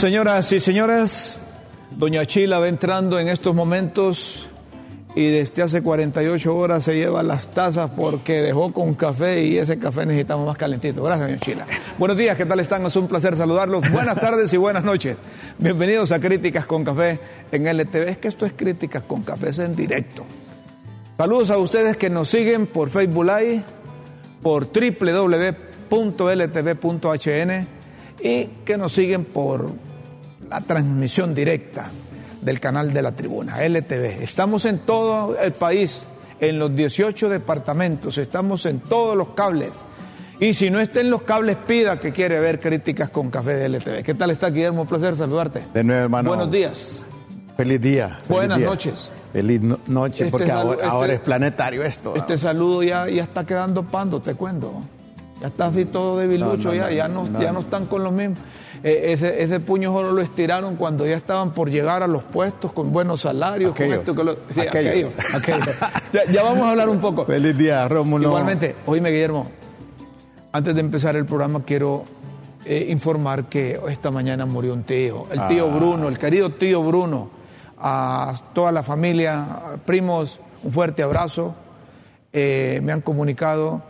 Señoras y señores, doña Chila va entrando en estos momentos y desde hace 48 horas se lleva las tazas porque dejó con café y ese café necesitamos más calentito. Gracias, doña Chila. Buenos días, ¿qué tal están? Es un placer saludarlos. Buenas tardes y buenas noches. Bienvenidos a Críticas con Café en LTV. Es que esto es Críticas con Café, es en directo. Saludos a ustedes que nos siguen por Facebook Live, por www.ltv.hn y que nos siguen por la transmisión directa del canal de la tribuna, LTV. Estamos en todo el país, en los 18 departamentos, estamos en todos los cables. Y si no está en los cables, pida que quiere ver críticas con café de LTV. ¿Qué tal está, Guillermo? Un placer saludarte. De nuevo, hermano. Buenos días. Feliz día. feliz Buenas día. noches. Feliz no- noche, Este porque ahora, este- ahora es planetario esto. Este saludo ya, ya está quedando pando, te cuento. Ya está así todo debilucho, No, no, ya, ya, no. ya no están con los mismos. Eh, ese, ese puño solo lo estiraron cuando ya estaban por llegar a los puestos con buenos salarios, Aquello. con esto, con lo, sí, Aquello. aquello. Ya, ya vamos a hablar un poco. Feliz día, Rómulo. Igualmente, oíme Guillermo, antes de empezar el programa quiero eh, informar que esta mañana murió un tío, el tío Ah. Bruno, el querido tío Bruno, a toda la familia, a primos, un fuerte abrazo. Eh, me han comunicado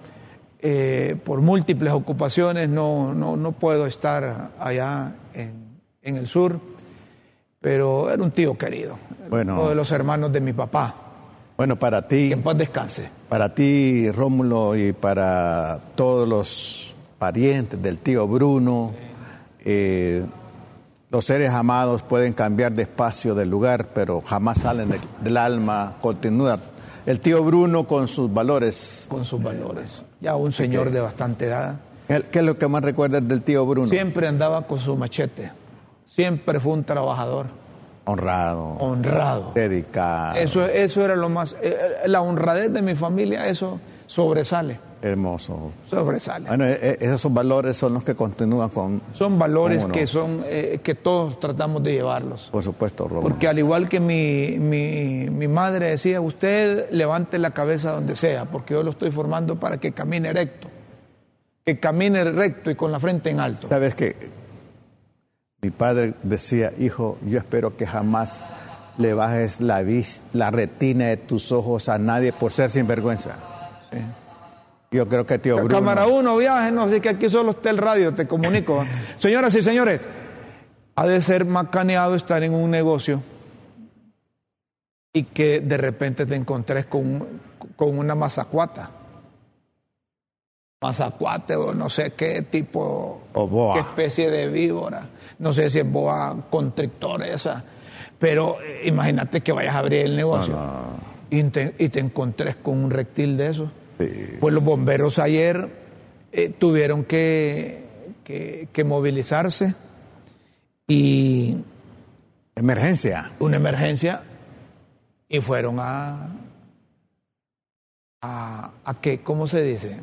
eh, por múltiples ocupaciones, no, no, no puedo estar allá en, en el sur, pero era un tío querido, Bueno. uno de los hermanos de mi papá, Bueno, para ti, que en paz descanse. para ti, Rómulo, y para todos los parientes del tío Bruno, eh, los seres amados pueden cambiar de espacio, de lugar, pero jamás salen del alma, continúa. El tío Bruno con sus valores. con sus valores. Ya un señor de bastante edad. ¿Qué qué es lo que más recuerdas del tío Bruno? Siempre andaba con su machete. Siempre fue un trabajador Honrado, honrado. dedicado. Eso, eso era lo más. eh, La honradez de mi familia, eso sobresale. Hermoso. Sobresale. Bueno, e- e- esos valores son los que continúan con, Son valores que son eh, que todos tratamos de llevarlos. por supuesto, Rómulo. Porque al igual que mi, mi, mi madre decía, usted levante la cabeza donde sea, porque yo lo estoy formando para que camine recto. Que camine recto y con la frente en alto. Sabes que mi padre decía, hijo, yo espero que jamás le bajes la, vis- la retina de tus ojos a nadie por ser sinvergüenza. Yo creo que tío Bruno. Cámara 1, viaje, no, así que aquí solo está el radio, te comunico. Señoras y señores, ha de ser macaneado estar en un negocio y que de repente te encontres con, con una mazacuata. Mazacuate o no sé qué tipo, O boa. qué especie de víbora. No sé si es boa constrictor esa. Pero eh, imagínate que vayas a abrir el negocio Y, te, y te encontres con un reptil de eso. Sí. Pues los bomberos ayer eh, tuvieron que, que- que movilizarse y Emergencia. una emergencia y fueron a, a, a qué, ¿cómo se dice?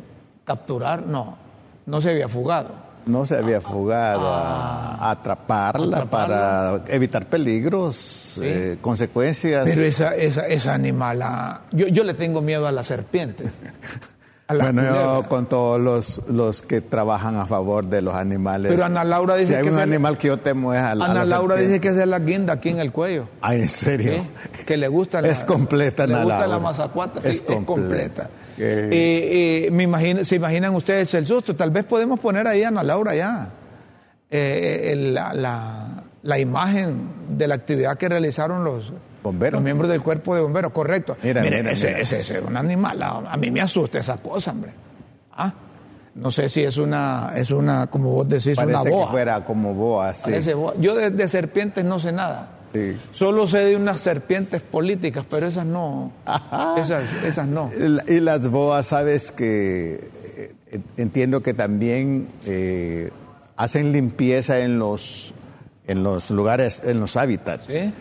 Capturar, no, no se había fugado. No se había fugado a, a atraparla, Atraparla. para evitar peligros, eh, consecuencias. Pero esa, esa, esa animal, ah, yo, yo le tengo miedo a las serpientes. A bueno, yo con todos los, los que trabajan a favor de los animales. Pero Ana Laura dice si hay que un animal que yo temo es a la, a Ana la Laura serpiente. dice que es de la guinda aquí en el cuello. Ay, en serio. ¿sí? Que le gusta la, Es completa, le Ana gusta la Laura. mazacuata, sí, Es es completa. Eh. Eh, eh, me imagino, se imaginan ustedes el susto. Tal vez podemos poner ahí a Ana Laura ya eh, el- la, la- la imagen de la actividad que realizaron los Bomberos. los miembros del cuerpo de bomberos, correcto. Mira, Miren, mira, ese, mira. ese- ese es un animal. A, a mí me asusta esa cosa, hombre. Ah, no sé si es una, es una, como vos decís, Parece una boa. que fuera como boa, sí. Parece boa. Yo de, de serpientes no sé nada. Sí. Solo sé de unas serpientes políticas, pero esas no. Esas, esas no. Y las boas, sabes que eh, entiendo que también eh, hacen limpieza en los, en los lugares, en los hábitats. ¿Sí?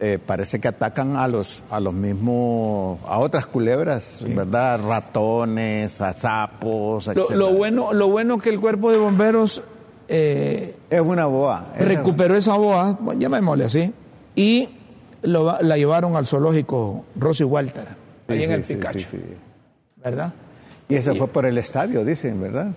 Eh, parece que atacan a los, a los mismos, a otras culebras, ¿verdad? Ratones, a sapos, Lo, etcétera. lo bueno, lo bueno que el cuerpo de bomberos eh, Es una boa. es- recuperó esa boa, llamémosle así, y lo la llevaron al zoológico Rosy Walter, Sí, ahí en sí, el Picacho, sí. ¿verdad? Y eso fue por el estadio, dicen, ¿verdad?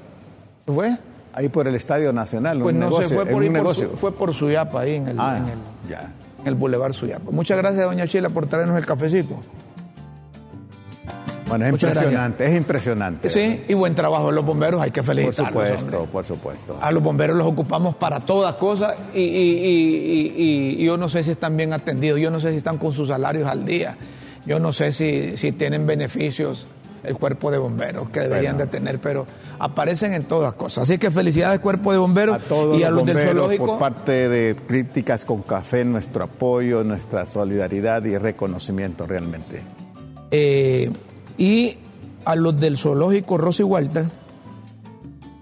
¿Fue? Ahí por el Estadio Nacional, Pues un no negocio, se fue por, ahí por. Su- fue por Suyapa, ahí en el, Ah, en el, ya. en el Boulevard Suyapa. Muchas gracias, doña Chila, por traernos el cafecito. Bueno, es Muchas impresionante, es impresionante. Sí, y buen trabajo de los bomberos, hay que Por felicitarlos. supuesto, hombre. por supuesto. A los bomberos los ocupamos para todas cosas y, y- y- y- y yo no sé si están bien atendidos, yo no sé si están con sus salarios al día, yo no sé si, si tienen beneficios el cuerpo de bomberos que deberían Bueno. de tener, pero aparecen en todas cosas. Así que felicidades cuerpo de bomberos A todos y a los los del zoológico. por parte de Críticas con Café, nuestro apoyo, nuestra solidaridad y reconocimiento realmente. Eh, y a los del zoológico Rosy Walter,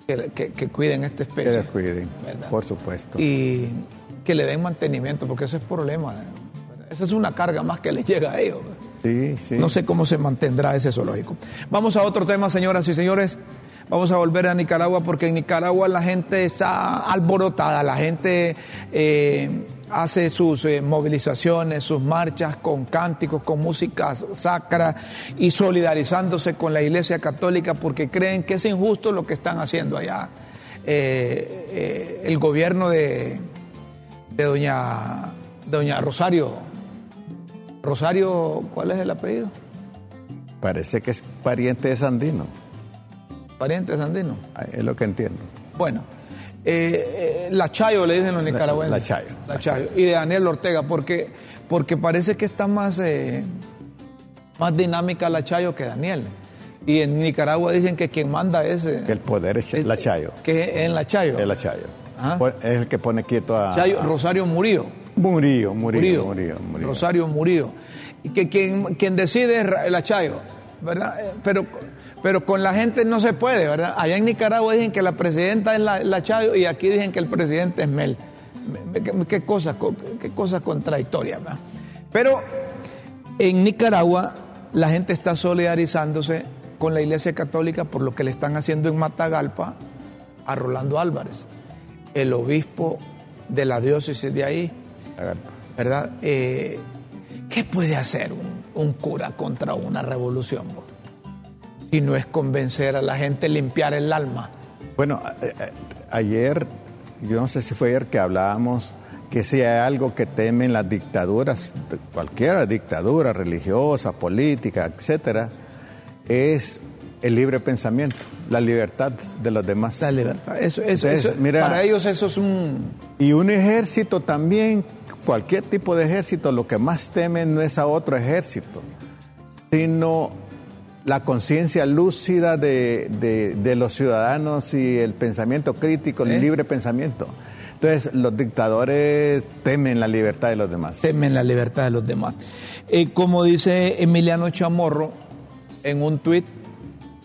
que, que- que cuiden esta Que especie. les cuiden, ¿verdad? por supuesto. y que le den mantenimiento, porque ese es problema. Esa es una carga más que les llega a ellos. Sí, sí. No sé cómo se mantendrá ese zoológico. Vamos a otro tema, señoras y señores. Vamos a volver a Nicaragua porque en Nicaragua la gente está alborotada, la gente eh, hace sus eh, movilizaciones, sus marchas con cánticos, con música sacra y solidarizándose con la Iglesia Católica porque creen que es injusto lo que están haciendo allá. Eh, el gobierno de, de doña, doña Rosario, Rosario, ¿cuál es el apellido? Parece que es pariente de Sandino, Pariente de Sandino. Ah, es lo que entiendo. Bueno, eh, eh, la Chayo le dicen los nicaragüenses. la Chayo, La la Chayo. Y de Daniel Ortega, porque, porque parece que está más, eh, más dinámica la Chayo que Daniel. Y en Nicaragua dicen que quien manda es. eh, Que el poder es eh, la Chayo. Que es en la Chayo. Es la Chayo. Pon- Es el que pone quieto a. Chayo, a- Rosario Murillo. Murillo, Murillo, Murillo, Murillo. Rosario Murillo. Y que quien, quien decide es la Chayo, ¿verdad? Eh, Pero, pero con la gente no se puede, ¿verdad? Allá en Nicaragua dicen que la presidenta es la, la Chayo y aquí dicen que el presidente es Mel. Me- me- Qué cosa, co- qué cosa contradictoria, ¿verdad? Pero en Nicaragua la gente está solidarizándose con la Iglesia Católica por lo que le están haciendo en Matagalpa a Rolando Álvarez, el obispo de la diócesis de ahí. ¿verdad? Eh, ¿Qué puede hacer un, un cura contra una revolución? Bo? Si no es convencer a la gente, limpiar el alma. Bueno, ayer, yo no sé si fue ayer que hablábamos que si hay algo que temen las dictaduras, cualquier dictadura religiosa, política, etcétera, es el libre pensamiento, la libertad de los demás. La libertad. Eso, eso, Entonces, eso- mira- para ellos eso es un... Y un ejército también, cualquier tipo de ejército, lo que más temen no es a otro ejército, sino la conciencia lúcida de, de- de los ciudadanos y el pensamiento crítico, ¿Eh? el libre pensamiento. Entonces, los dictadores temen la libertad de los demás. temen la libertad de los demás. Eh, como dice Emiliano Chamorro en un tuit,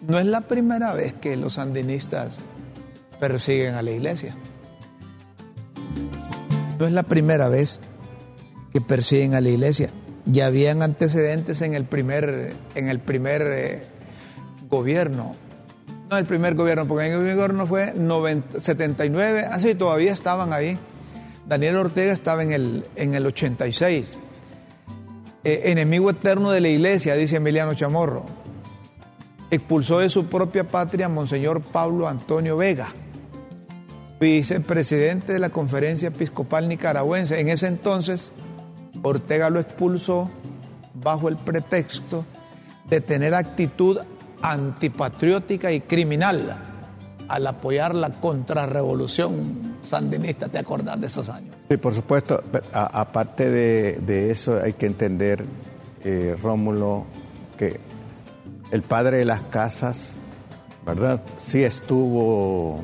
no es la primera vez que los sandinistas persiguen a la iglesia. No es la primera vez que persiguen a la iglesia. Ya habían antecedentes en el primer, en el primer eh, gobierno. No el primer gobierno, porque en el primer gobierno fue 90 79, así todavía estaban ahí. Daniel Ortega estaba en el, en el 86. Eh, enemigo eterno de la iglesia, dice Emiliano Chamorro. Expulsó de su propia patria a Monseñor Pablo Antonio Vega, vicepresidente de la Conferencia Episcopal Nicaragüense. En ese entonces, Ortega lo expulsó bajo el pretexto de tener actitud antipatriótica y criminal al apoyar la contrarrevolución sandinista. ¿Te acordás de esos años? Sí, por supuesto. Aparte de, de eso, hay que entender, eh, Rómulo, que el padre de las casas, ¿verdad? Sí estuvo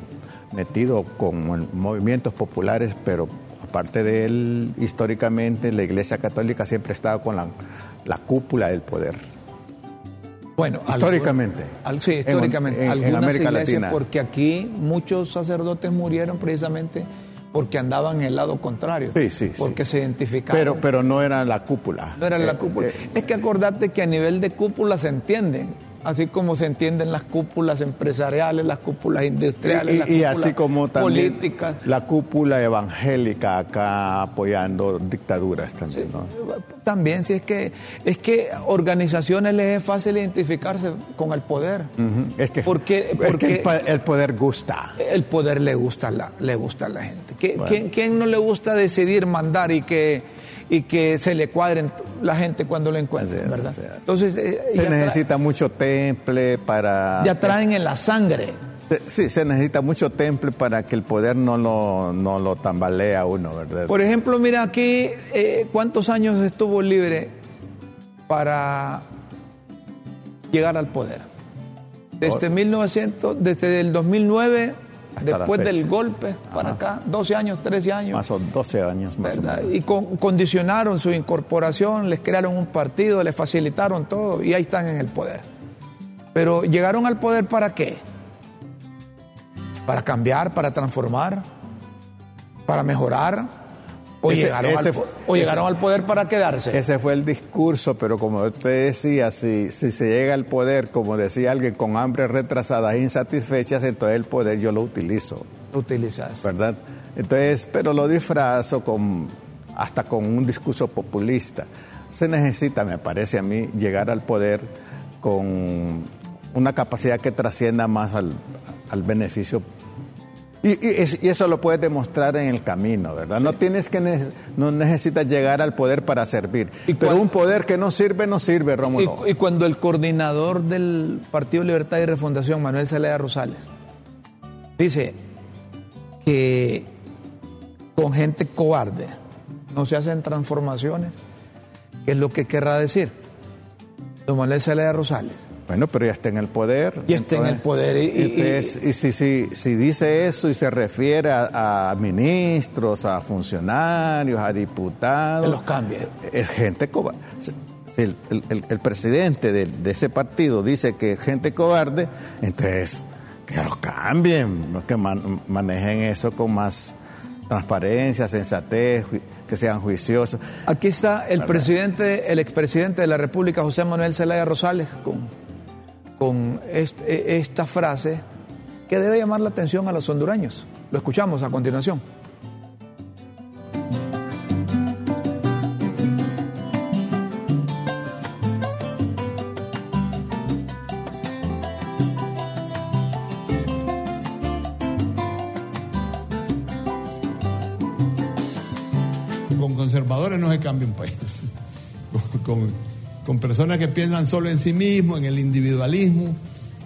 metido con movimientos populares, pero aparte de él, históricamente, la Iglesia Católica siempre ha estado con la, la cúpula del poder. Bueno, Históricamente. sí, En- históricamente. en- en algunas América iglesias, Latina. porque aquí muchos sacerdotes murieron precisamente porque andaban en el lado contrario. Sí, sí, Porque sí. se identificaban. Pero, pero no era la cúpula. no era la Eh, cúpula. eh, es que acordate que a nivel de cúpula se entienden. Así como se entienden las cúpulas empresariales, las cúpulas industriales, y, las y cúpulas así como también políticas. la cúpula evangélica acá apoyando dictaduras también, ¿no? También, sí, es que, es que organizaciones les es fácil identificarse con el poder. Es que, Porque- es que porque- el, poder gusta. El poder le gusta a la, le gusta a la gente. ¿Qui- Bueno. ¿Quién, quién no le gusta decidir, mandar y que, y que se le cuadren la gente cuando lo encuentre, verdad? Entonces, eh, Se necesita mucho temple para... ya traen en la sangre. Sí, se necesita mucho temple para que el poder no lo, no lo tambalea uno, ¿verdad? Por ejemplo, mira aquí, eh, ¿cuántos años estuvo libre para llegar al poder? Desde Oh. 1900, desde el 2009, Hasta después del golpe, para acá, 12 años, 13 años. Más o 12 años más o menos. Y con- condicionaron su incorporación, les crearon un partido, les facilitaron todo y ahí están en el poder. Pero llegaron al poder para qué? Para cambiar, para transformar, para mejorar. O, Ese- llegaron, ese al, po- fue- o llegaron ese- al poder para quedarse. Ese fue el discurso, pero como usted decía, si, si se llega al poder, como decía alguien, con hambre retrasadas e insatisfechas, entonces el poder yo lo utilizo, Utilizas. ¿verdad? Entonces, pero lo disfrazo con, hasta con un discurso populista. Se necesita, me parece a mí, llegar al poder con una capacidad que trascienda más al, al beneficio y, y es- y eso lo puedes demostrar en el camino, ¿verdad? No tienes que ne- no necesitas llegar al poder para servir. ¿Y Pero un poder que no sirve, no sirve, Rómulo. Y, y cuando el coordinador del Partido Libertad y Refundación, Manuel Zelaya Rosales, dice que con gente cobarde no se hacen transformaciones, ¿qué es lo que querrá decir? Don Manuel Zelaya Rosales. Bueno, pero ya está en el poder. Ya está en el poder y- y- entonces, y si, si, si dice eso y se refiere a, a ministros, a funcionarios, a diputados. Que los cambie. Es gente cobarde. Si el, el- el- el presidente de, de ese partido dice que es gente cobarde, entonces que los cambien, ¿no? que man- manejen eso con más transparencia, sensatez, que sean juiciosos. Aquí está el presidente, el expresidente de la República, José Manuel Zelaya Rosales, con, con est- e- esta frase que debe llamar la atención a los hondureños. Lo escuchamos a continuación. Con conservadores no se cambia un país. Con- con personas que piensan solo en sí mismos, en el individualismo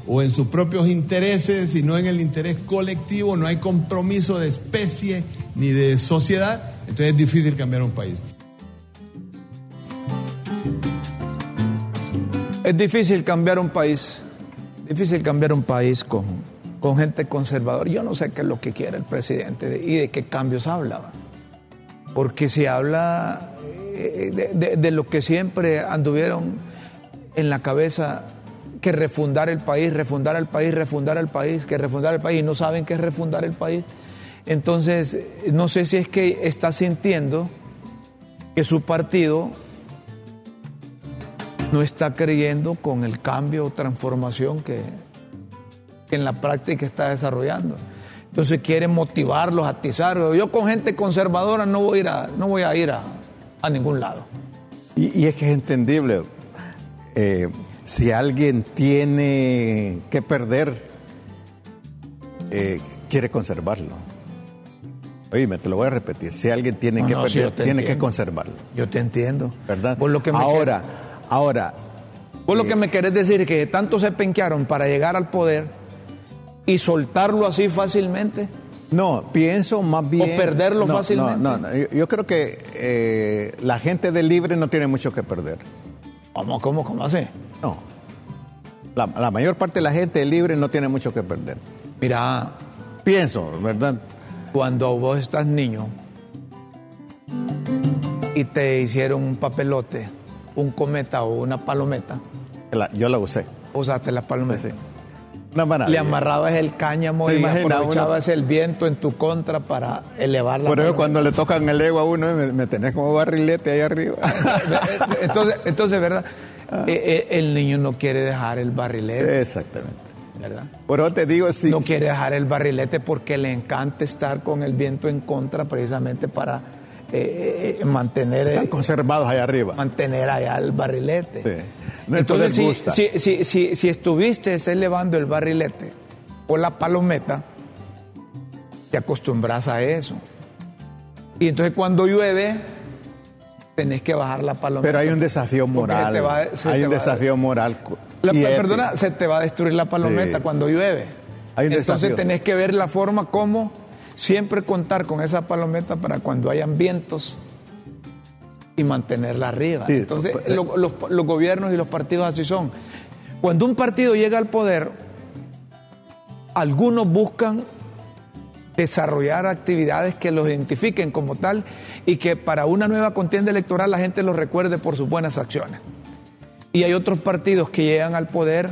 o en sus propios intereses y no en el interés colectivo, no hay compromiso de especie ni de sociedad, entonces es difícil cambiar un país. Es difícil cambiar un país, difícil cambiar un país con, con gente conservadora. Yo no sé qué es lo que quiere el presidente de- y de qué cambios habla. ¿va? Porque si habla de, de- lo que siempre anduvieron en la cabeza, que refundar el país, refundar el país, refundar el país, que refundar el país, y no saben qué es refundar el país. Entonces, eh, no sé si es que está sintiendo que su partido no está creyendo con el cambio o transformación que, en la práctica está desarrollando. Entonces quieren motivarlos, atizarlos. Yo con gente conservadora no voy a ir no voy a, ir a, a ningún lado. Y, y es que es entendible. eh, si alguien tiene que perder, eh, quiere conservarlo. Oye, te lo voy a repetir. Si alguien tiene No, que no, perder, tiene que conservarlo. Yo te entiendo. ¿Verdad? Vos lo que me ahora, ahora, vos lo que me querés decir es que tanto se penquearon para llegar al poder y soltarlo así fácilmente. No, pienso más bien. perderlo no, fácilmente. No, no, no, yo, yo creo que eh, la gente de libre no tiene mucho que perder. ¿Cómo, cómo, cómo así? No. La, la mayor parte de la gente de libre no tiene mucho que perder. Mira, Pienso, ¿verdad? cuando vos estás niño y te hicieron un papelote, un cometa o una palometa, La- yo la usé. usaste la palometa. Sí. Una maravilla. Le amarrabas el cáñamo ¿Te y aprovechabas el viento en tu contra para elevar la Por eso cuando le tocan el ego a uno, me, me tenés como barrilete ahí arriba. entonces, entonces, ¿verdad? eh, eh, el niño no quiere dejar el barrilete. Exactamente. ¿verdad? Pero te digo, sí. no quiere dejar el barrilete porque le encanta estar con el viento en contra precisamente para eh, mantener Están conservados allá arriba. mantener allá el barrilete. Sí. No, Entonces, si, gusta. si, si, si, si estuviste elevando el barrilete o la palometa, te acostumbras a eso. Y entonces cuando llueve, tenés que bajar la palometa. Pero hay un desafío moral. va- hay un desafío moral. La- perdona, se te va a destruir la palometa Sí. cuando llueve. Hay un Entonces desafío. tenés que ver la forma como siempre contar con esa palometa para cuando hayan vientos y mantenerla arriba. Sí, Entonces lo- los, los gobiernos y los partidos así son. Cuando un partido llega al poder, algunos buscan desarrollar actividades que los identifiquen como tal y que para una nueva contienda electoral la gente los recuerde por sus buenas acciones. Y hay otros partidos que llegan al poder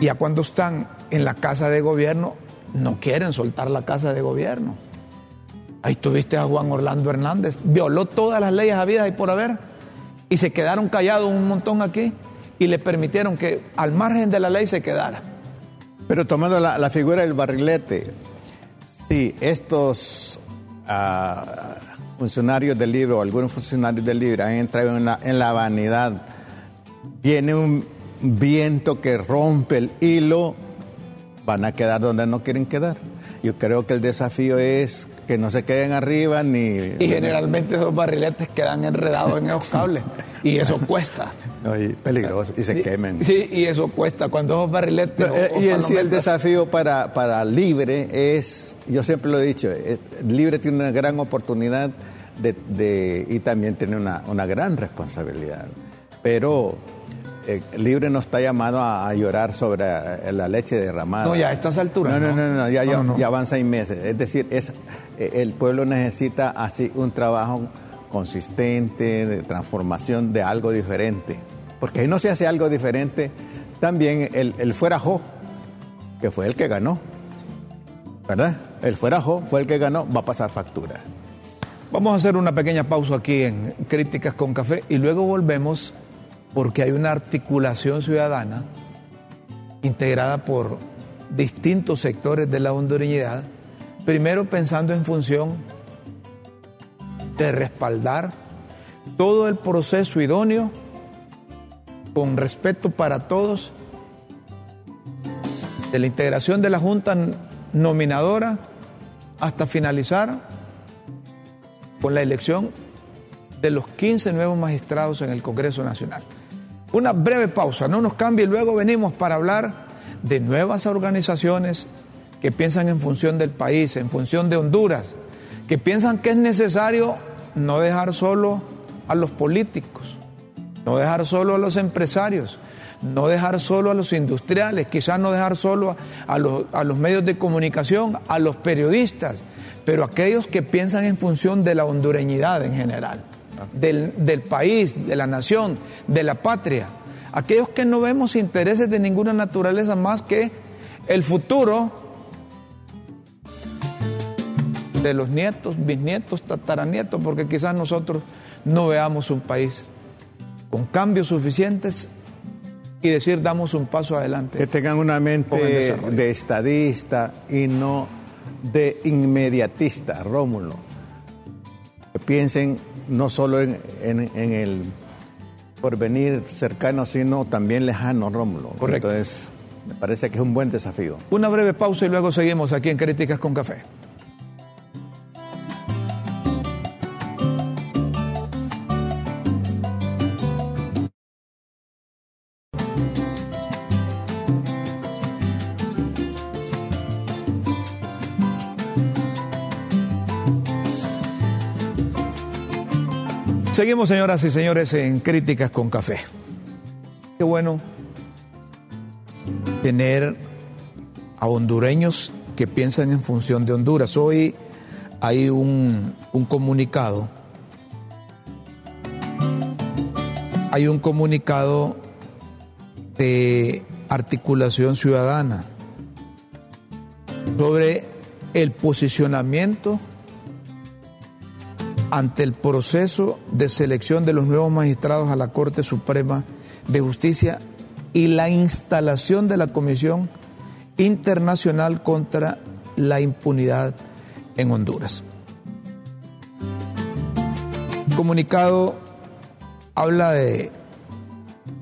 y ya cuando están en la casa de gobierno no quieren soltar la casa de gobierno. Ahí tuviste a Juan Orlando Hernández, violó todas las leyes habidas y por haber y se quedaron callados un montón aquí y le permitieron que al margen de la ley se quedara. Pero tomando la, figura del barrilete, si estos ah, funcionarios del libro algunos funcionarios del libro han entrado en la vanidad, viene un viento que rompe el hilo, van a quedar donde no quieren quedar. Yo creo que el desafío es que no se queden arriba ni... Y generalmente esos barriletes quedan enredados en esos cables y eso cuesta. No, y peligroso, y se quemen. Sí, y eso cuesta. Cuando esos barriletes. No, o- eh, y en sí el desafío para, para Libre es, yo siempre lo he dicho, eh, Libre tiene una gran oportunidad de, de- y también tiene una, una gran responsabilidad. Pero eh, Libre no está llamado a, a llorar sobre eh, la leche derramada. No, ya a estas alturas, No, no, ¿no? no, no, ya, No, no, no. ya van seis meses. Es decir, es, eh, el pueblo necesita así un trabajo consistente, de transformación de algo diferente. Porque si no se hace algo diferente, también el, el fuera Jo, que fue el que ganó, ¿verdad? El fuera Jo fue el que ganó, va a pasar factura. Vamos a hacer una pequeña pausa aquí en Críticas con Café y luego volvemos porque hay una articulación ciudadana integrada por distintos sectores de la hondureñidad, primero pensando en función de respaldar todo el proceso idóneo con respeto para todos de la integración de la Junta nominadora hasta finalizar con la elección de los 15 nuevos magistrados en el Congreso Nacional. Una breve pausa, no nos cambie luego venimos para hablar de nuevas organizaciones que piensan en función del país, en función de Honduras, que piensan que es necesario no dejar solo a los políticos, no dejar solo a los empresarios, no dejar solo a los industriales, quizás no dejar solo a, a los, a los medios de comunicación, a los periodistas, pero aquellos que piensan en función de la hondureñidad en general, del, del país, de la nación, de la patria, aquellos que no vemos intereses de ninguna naturaleza más que el futuro de los nietos, bisnietos, tataranietos, porque quizás nosotros no veamos un país con cambios suficientes y decir damos un paso adelante. Que tengan una mente de estadista y no de inmediatista, Rómulo. Que piensen no solo en, en- en el porvenir cercano, sino también lejano, Rómulo. Correcto. Entonces, me parece que es un buen desafío. Una breve pausa y luego seguimos aquí en Críticas con Café. Seguimos, señoras y señores, en Críticas con Café. Qué bueno tener a hondureños que piensan en función de Honduras. Hoy hay un, un comunicado, hay un comunicado de articulación ciudadana sobre el posicionamiento ante el proceso de selección de los nuevos magistrados a la Corte Suprema de Justicia y la instalación de la Comisión Internacional contra la Impunidad en Honduras. El comunicado habla de,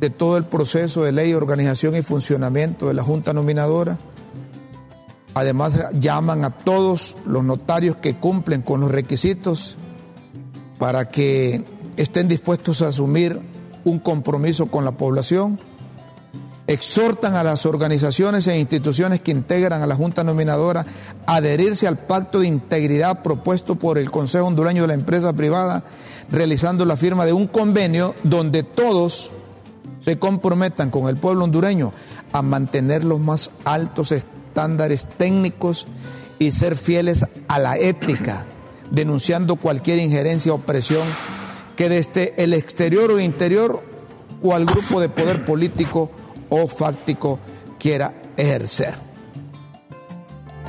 de todo el proceso de ley, organización y funcionamiento de la Junta Nominadora. Además, llaman a todos los notarios que cumplen con los requisitos para que estén dispuestos a asumir un compromiso con la población. Exhortan a las organizaciones e instituciones que integran a la Junta Nominadora a adherirse al pacto de integridad propuesto por el Consejo Hondureño de la Empresa Privada, realizando la firma de un convenio donde todos se comprometan con el pueblo hondureño a mantener los más altos estándares técnicos y ser fieles a la ética denunciando cualquier injerencia o presión que desde el exterior o interior cual grupo de poder político o fáctico quiera ejercer.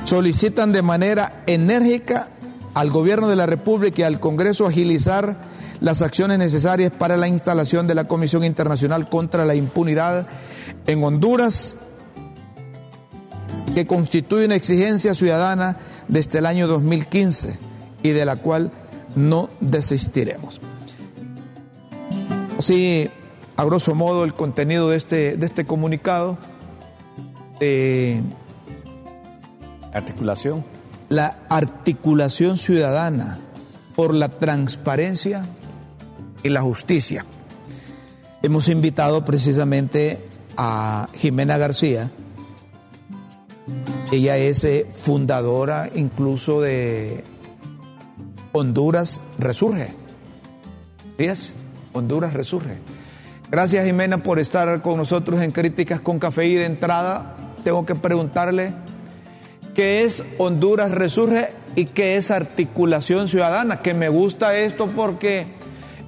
Solicitan de manera enérgica al gobierno de la República y al Congreso agilizar las acciones necesarias para la instalación de la Comisión Internacional contra la Impunidad en Honduras, que constituye una exigencia ciudadana desde el año 2015 y de la cual no desistiremos. Así, a grosso modo, el contenido de este, de este comunicado. articulación. La articulación ciudadana por la transparencia y la justicia. Hemos invitado precisamente a Jimena García. Ella es eh, fundadora incluso de Honduras resurge. ¿Sí Honduras resurge. Gracias Jimena por estar con nosotros en Críticas con Café y de entrada tengo que preguntarle qué es Honduras resurge y qué es articulación ciudadana, que me gusta esto porque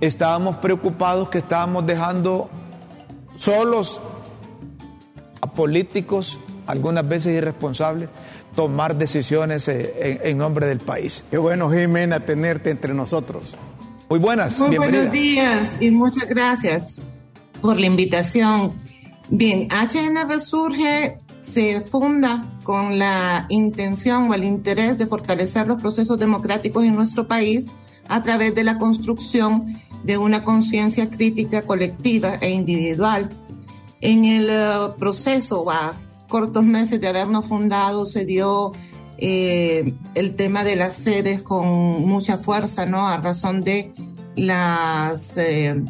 estábamos preocupados que estábamos dejando solos a políticos, algunas veces irresponsables, tomar decisiones eh, en, nombre del país. Qué bueno, Jimena, tenerte entre nosotros. Muy buenas. Muy buenos días y muchas gracias por la invitación. Bien, HN Resurge se funda con la intención o el interés de fortalecer los procesos democráticos en nuestro país a través de la construcción de una conciencia crítica colectiva e individual. En el eh, proceso va cortos meses de habernos fundado se dio eh, el tema de las sedes con mucha fuerza, ¿no? A razón de las eh,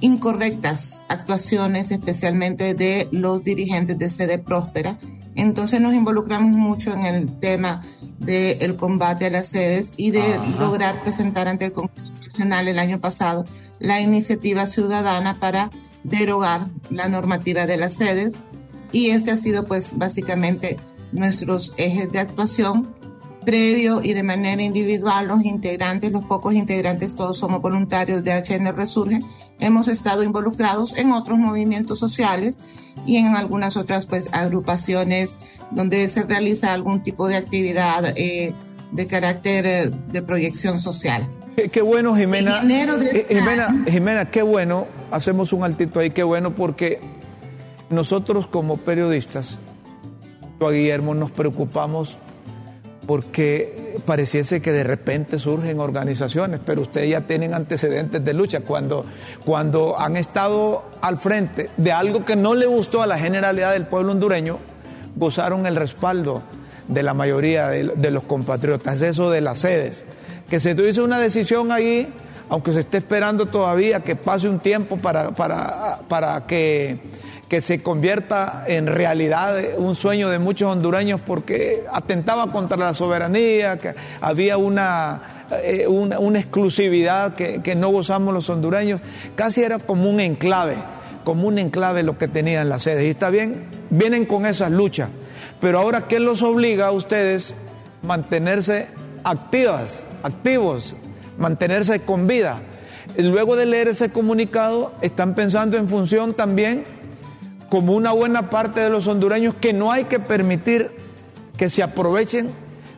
incorrectas actuaciones, especialmente de los dirigentes de sede próspera. Entonces nos involucramos mucho en el tema del combate a las sedes y de lograr presentar ante el Congreso Nacional el año pasado la iniciativa ciudadana para derogar la normativa de las sedes y este ha sido pues básicamente nuestros ejes de actuación. Previo y de manera individual, los integrantes, los pocos integrantes, todos somos voluntarios de HN Resurge, hemos estado involucrados en otros movimientos sociales y en algunas otras pues agrupaciones donde se realiza algún tipo de actividad eh, de carácter eh, de proyección social. Qué, bueno, Jimena. Eh, Jimena, Jimena, qué bueno. Hacemos un altito ahí, qué bueno, porque nosotros como periodistas, a Guillermo, nos preocupamos porque pareciese que de repente surgen organizaciones, pero ustedes ya tienen antecedentes de lucha. Cuando, cuando han estado al frente de algo que no le gustó a la generalidad del pueblo hondureño, gozaron el respaldo de la mayoría de, los compatriotas, eso de las sedes. Que se tuviese una decisión ahí, aunque se esté esperando todavía que pase un tiempo para, para, para que que se convierta en realidad un sueño de muchos hondureños porque atentaba contra la soberanía, que había una, eh, una, exclusividad que, que, no gozamos los hondureños, casi era como un enclave, como un enclave lo que tenían las sedes. Y está bien, vienen con esas luchas, pero ahora ¿qué los obliga a ustedes mantenerse activas, activos, mantenerse con vida? Luego de leer ese comunicado, están pensando en función también como una buena parte de los hondureños que no hay que permitir que se aprovechen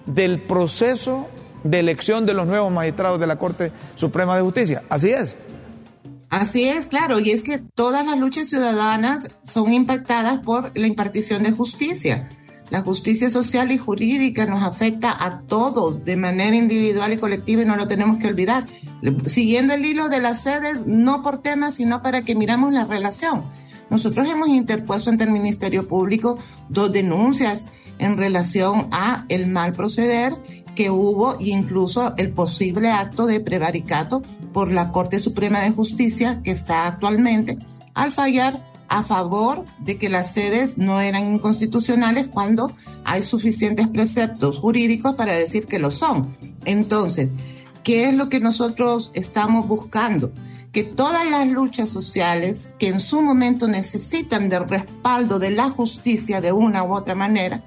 del proceso de elección de los nuevos magistrados de la Corte Suprema de Justicia. Así es. Así es, claro, y es que todas las luchas ciudadanas son impactadas por la impartición de justicia. La justicia social y jurídica nos afecta a todos de manera individual y colectiva y no lo tenemos que olvidar. Siguiendo el hilo de las sedes, no por temas, sino para que miramos la relación. Nosotros hemos interpuesto ante el Ministerio Público dos denuncias en relación a el mal proceder que hubo e incluso el posible acto de prevaricato por la Corte Suprema de Justicia que está actualmente al fallar a favor de que las sedes no eran inconstitucionales cuando hay suficientes preceptos jurídicos para decir que lo son. Entonces, ¿qué es lo que nosotros estamos buscando? Que todas las luchas sociales que en su momento necesitan del respaldo de la justicia de una u otra manera,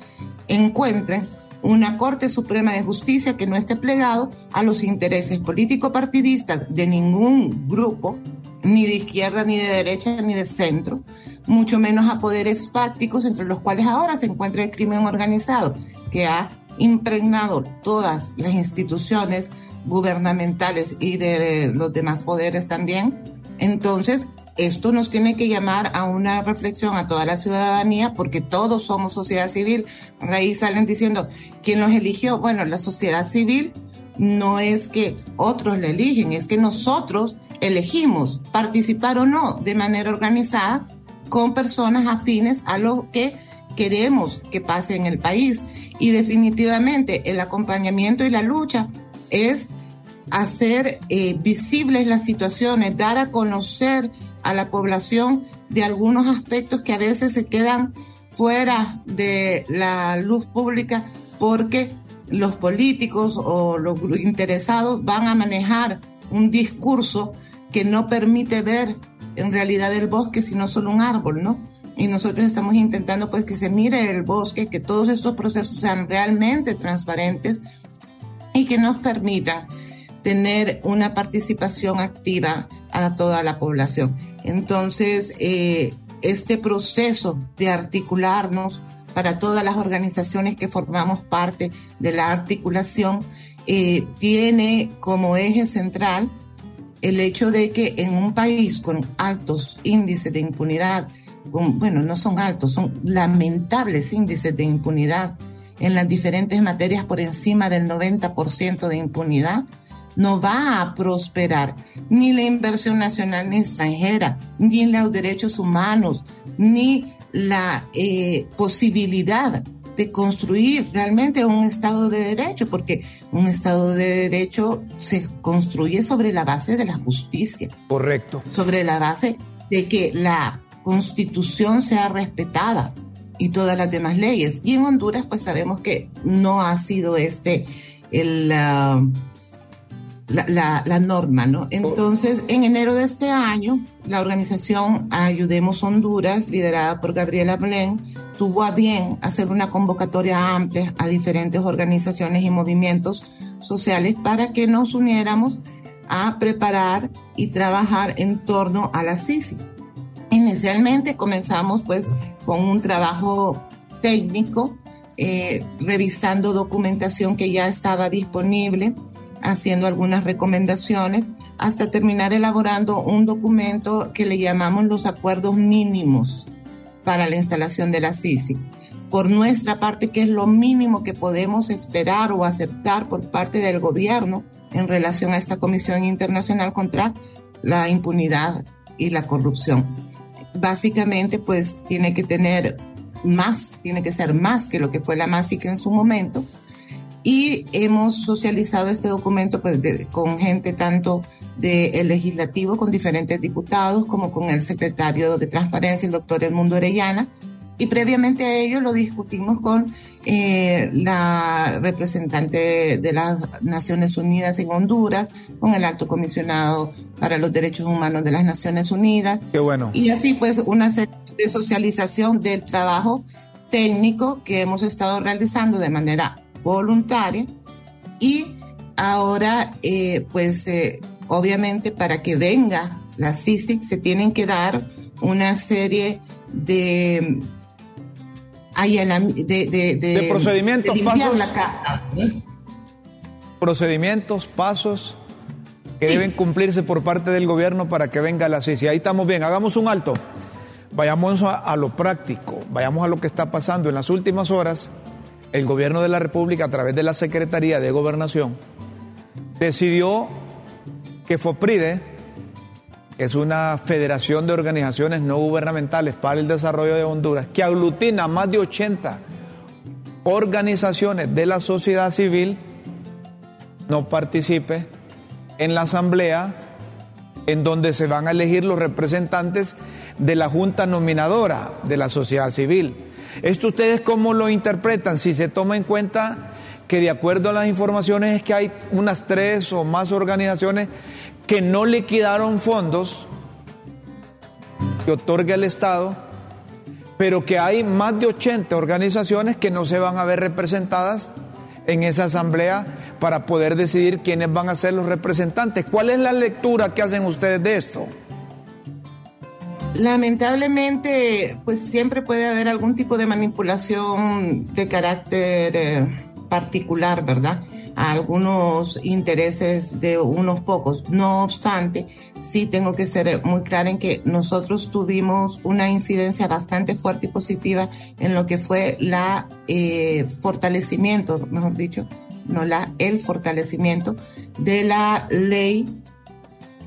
encuentren una Corte Suprema de Justicia que no esté plegado a los intereses político-partidistas de ningún grupo, ni de izquierda, ni de derecha, ni de centro, mucho menos a poderes fácticos entre los cuales ahora se encuentra el crimen organizado, que ha impregnado todas las instituciones gubernamentales y de los demás poderes también. Entonces, esto nos tiene que llamar a una reflexión a toda la ciudadanía porque todos somos sociedad civil. Ahí salen diciendo, ¿quién los eligió? Bueno, la sociedad civil no es que otros la eligen, es que nosotros elegimos participar o no de manera organizada con personas afines a lo que queremos que pase en el país. Y definitivamente el acompañamiento y la lucha es hacer eh, visibles las situaciones, dar a conocer a la población de algunos aspectos que a veces se quedan fuera de la luz pública porque los políticos o los interesados van a manejar un discurso que no permite ver en realidad el bosque sino solo un árbol, ¿no? Y nosotros estamos intentando pues que se mire el bosque, que todos estos procesos sean realmente transparentes y que nos permitan tener una participación activa a toda la población. Entonces, eh, este proceso de articularnos para todas las organizaciones que formamos parte de la articulación eh, tiene como eje central el hecho de que en un país con altos índices de impunidad, bueno, no son altos, son lamentables índices de impunidad en las diferentes materias por encima del 90% de impunidad, no va a prosperar ni la inversión nacional ni extranjera, ni los derechos humanos, ni la eh, posibilidad de construir realmente un Estado de Derecho, porque un Estado de Derecho se construye sobre la base de la justicia. Correcto. Sobre la base de que la constitución sea respetada y todas las demás leyes. Y en Honduras, pues sabemos que no ha sido este el... Ah, la, la, norma, ¿no? Entonces, en enero de este año, la organización Ayudemos Honduras, liderada por Gabriela Blen, tuvo a bien hacer una convocatoria amplia a diferentes organizaciones y movimientos sociales para que nos uniéramos a preparar y trabajar en torno a la CICI. Inicialmente comenzamos pues con un trabajo técnico, eh, revisando documentación que ya estaba disponible, haciendo algunas recomendaciones hasta terminar elaborando un documento que le llamamos los acuerdos mínimos para la instalación de la CICI. Por nuestra parte, ¿qué es lo mínimo que podemos esperar o aceptar por parte del gobierno en relación a esta Comisión Internacional contra la Impunidad y la Corrupción? Básicamente, pues tiene que tener más, tiene que ser más que lo que fue la MASIC en su momento, y hemos socializado este documento pues, con gente tanto del legislativo, con diferentes diputados, como con el secretario de Transparencia, el doctor Edmundo Orellana. Y previamente a ello lo discutimos con eh, la representante de las Naciones Unidas en Honduras, con el alto comisionado para los derechos humanos de las Naciones Unidas. Qué bueno. Y así pues una serie de socialización del trabajo técnico que hemos estado realizando de manera voluntaria y ahora eh, pues eh, obviamente para que venga la CICIC se tienen que dar una serie de de, de, de, procedimientos, pasos. La procedimientos, pasos que deben cumplirse por parte del gobierno para que venga la CICI. Ahí estamos bien, hagamos un alto. Vayamos a, a, lo práctico, vayamos a lo que está pasando. En las últimas horas, el gobierno de la República, a través de la Secretaría de Gobernación, decidió que FOPRIDE, que es una federación de organizaciones no gubernamentales para el desarrollo de Honduras, que aglutina más de 80 organizaciones de la sociedad civil, no participe en la asamblea en donde se van a elegir los representantes de la junta nominadora de la sociedad civil. ¿Esto ustedes cómo lo interpretan? Si se toma en cuenta que de acuerdo a las informaciones es que hay unas tres o más organizaciones que no liquidaron fondos que otorga el Estado, pero que hay más de 80 organizaciones que no se van a ver representadas en esa asamblea para poder decidir quiénes van a ser los representantes. ¿Cuál es la lectura que hacen ustedes de esto? Lamentablemente, pues siempre puede haber algún tipo de manipulación de carácter eh, particular, ¿verdad? A algunos intereses de unos pocos. No obstante, sí tengo que ser muy clara en que nosotros tuvimos una incidencia bastante fuerte y positiva en lo que fue la eh, fortalecimiento, mejor dicho, no la, el fortalecimiento de la ley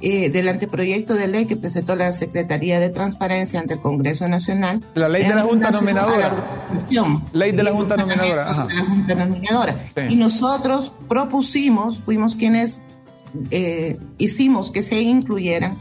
eh, del anteproyecto de ley que presentó la Secretaría de Transparencia ante el Congreso Nacional. La ley de la Junta Nominadora. ley de la Junta Nominadora. La Junta Nominadora. Y nosotros propusimos, fuimos quienes eh, hicimos que se incluyeran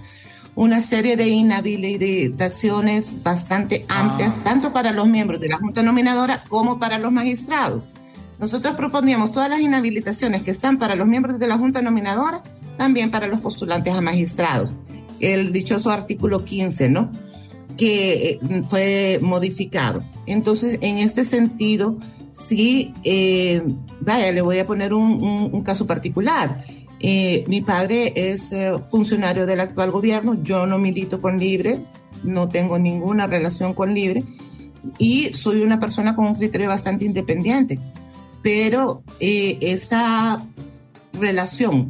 una serie de inhabilitaciones bastante amplias, ah. tanto para los miembros de la Junta Nominadora como para los magistrados. Nosotros proponíamos todas las inhabilitaciones que están para los miembros de la Junta Nominadora también para los postulantes a magistrados. El dichoso artículo 15, ¿no? Que eh, fue modificado. Entonces, en este sentido, sí, eh, vaya, le voy a poner un, caso particular. Eh, mi padre es funcionario del actual gobierno, yo no milito con Libre, no tengo ninguna relación con Libre y soy una persona con un criterio bastante independiente, pero esa relación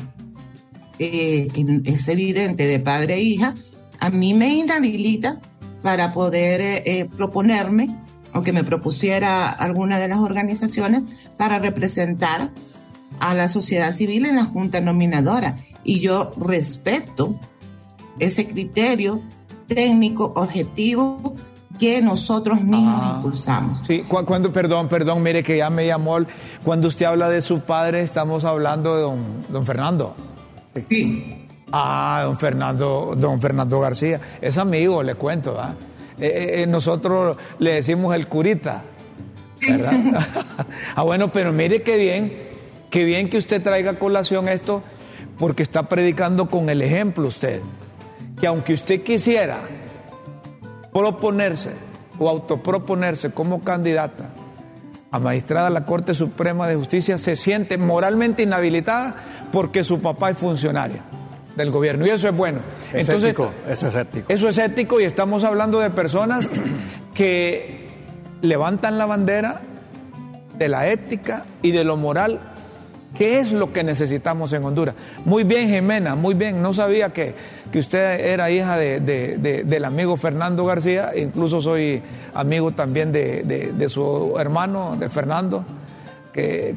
eh, que es evidente de padre e hija, a mí me inhabilita para poder eh, eh, proponerme o que me propusiera alguna de las organizaciones para representar a la sociedad civil en la junta nominadora. Y yo respeto ese criterio técnico, objetivo que nosotros mismos ah. impulsamos. Sí, cuando, perdón, perdón, mire que ya me llamó, cuando usted habla de su padre, estamos hablando de don, don Fernando. Sí. Ah, don Fernando, don Fernando García. Es amigo, le cuento, ¿verdad? Eh, eh, eh, nosotros le decimos el curita, ¿verdad? ah, bueno, pero mire qué bien, qué bien que usted traiga a colación esto, porque está predicando con el ejemplo usted. Que aunque usted quisiera proponerse o autoproponerse como candidata magistrada de la Corte Suprema de Justicia, se siente moralmente inhabilitada porque su papá es funcionario del gobierno. Y eso es bueno. Es ético, eso es ético. Eso es ético y estamos hablando de personas que levantan la bandera de la ética y de lo moral, que es lo que necesitamos en Honduras. Muy bien, Jimena, muy bien. No sabía que, que usted era hija de, del amigo Fernando García, incluso soy amigo también de su hermano, de Fernando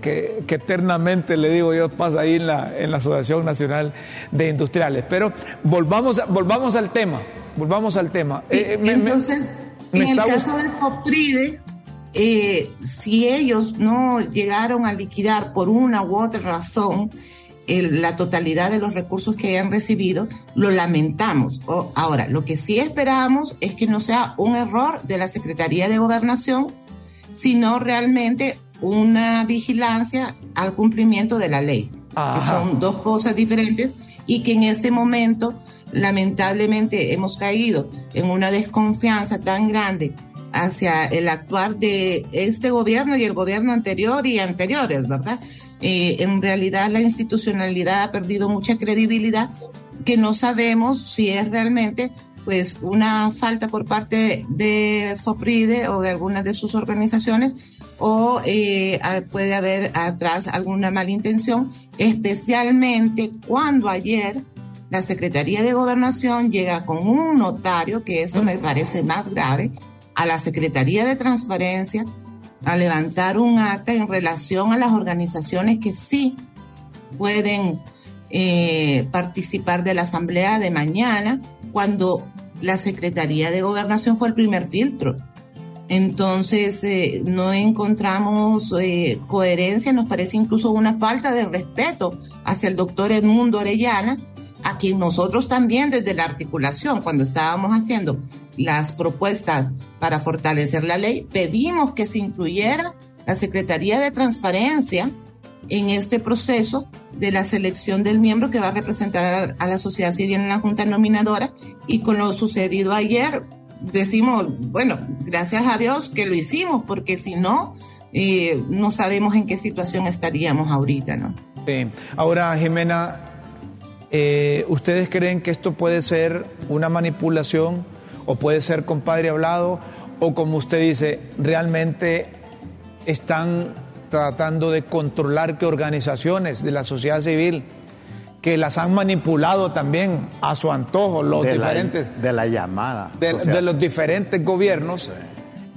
que, eternamente le digo yo pasa ahí en la, en la Asociación Nacional de Industriales. Pero volvamos, volvamos al tema, volvamos al tema. Eh, eh, entonces, en el caso del COPRIDE, eh, si ellos no llegaron a liquidar por una u otra razón la totalidad de los recursos que hayan recibido, lo lamentamos. ahora, lo que sí esperamos es que no sea un error de la Secretaría de Gobernación, sino realmente una vigilancia al cumplimiento de la ley, que son dos cosas diferentes y que en este momento lamentablemente hemos caído en una desconfianza tan grande hacia el actuar de este gobierno y el gobierno anterior y anteriores, ¿verdad? Eh, en realidad la institucionalidad ha perdido mucha credibilidad que no sabemos si es realmente pues una falta por parte de FOPRIDE o de algunas de sus organizaciones o eh, puede haber atrás alguna malintención, especialmente cuando ayer la Secretaría de Gobernación llega con un notario, que esto me parece más grave, a la Secretaría de Transparencia a levantar un acta en relación a las organizaciones que sí pueden eh, participar de la asamblea de mañana, cuando la Secretaría de Gobernación fue el primer filtro. Entonces, eh, no encontramos eh, coherencia, nos parece incluso una falta de respeto hacia el doctor Edmundo Orellana, a quien nosotros también desde la articulación, cuando estábamos haciendo las propuestas para fortalecer la ley, pedimos que se incluyera la Secretaría de Transparencia en este proceso de la selección del miembro que va a representar a la sociedad civil en la Junta Nominadora y con lo sucedido ayer decimos, bueno, gracias a Dios que lo hicimos, porque si no, eh, no sabemos en qué situación estaríamos ahorita, ¿no? Ahora, Jimena, eh, ¿ustedes creen que esto puede ser una manipulación o puede ser compadre hablado o como usted dice, realmente están tratando de controlar que organizaciones de la sociedad civil que las han manipulado también a su antojo los diferentes de la llamada de, los diferentes gobiernos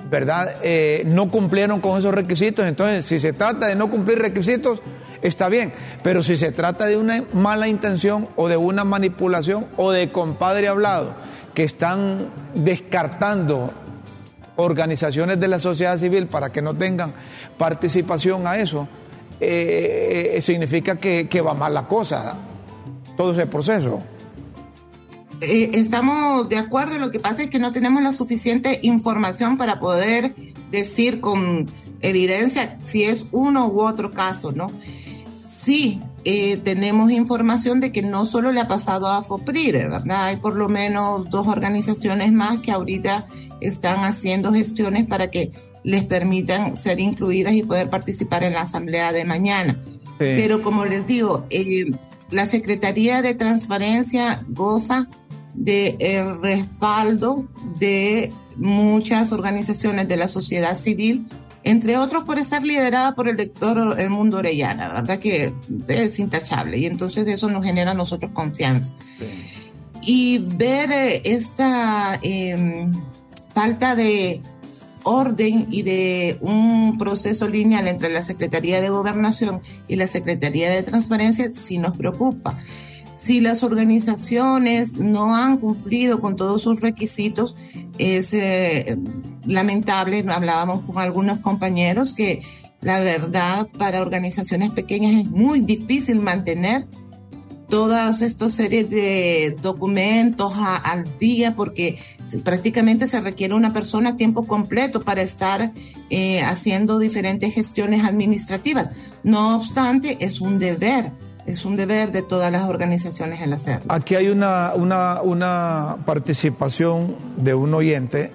verdad eh, no cumplieron con esos requisitos entonces si se trata de no cumplir requisitos está bien pero si se trata de una mala intención o de una manipulación o de compadre hablado que están descartando organizaciones de la sociedad civil para que no tengan participación a eso, eh, eh, significa que, va mal la cosa, todo ese proceso. Eh, estamos de acuerdo, lo que pasa es que no tenemos la suficiente información para poder decir con evidencia si es uno u otro caso, ¿no? Sí, tenemos información de que no solo le ha pasado a FOPRIDE, ¿verdad? Hay por lo menos dos organizaciones más que ahorita están haciendo gestiones para que les permitan ser incluidas y poder participar en la asamblea de mañana. Pero como les digo, eh, la Secretaría de Transparencia goza de el respaldo de muchas organizaciones de la sociedad civil, entre otros por estar liderada por el doctor El Mundo Orellana, ¿verdad? Que es intachable y entonces eso nos genera a nosotros confianza. Y ver eh, esta em, falta de orden y de un proceso lineal entre la Secretaría de Gobernación y la Secretaría de Transparencia sí nos preocupa. Si las organizaciones no han cumplido con todos sus requisitos, es eh, lamentable, hablábamos con algunos compañeros que la verdad para organizaciones pequeñas es muy difícil mantener todas estas series de documentos al día porque prácticamente se requiere una persona a tiempo completo para estar eh, haciendo diferentes gestiones administrativas. No obstante, es un deber, es un deber de todas las organizaciones el hacerlo. Aquí hay una, una, una participación de un oyente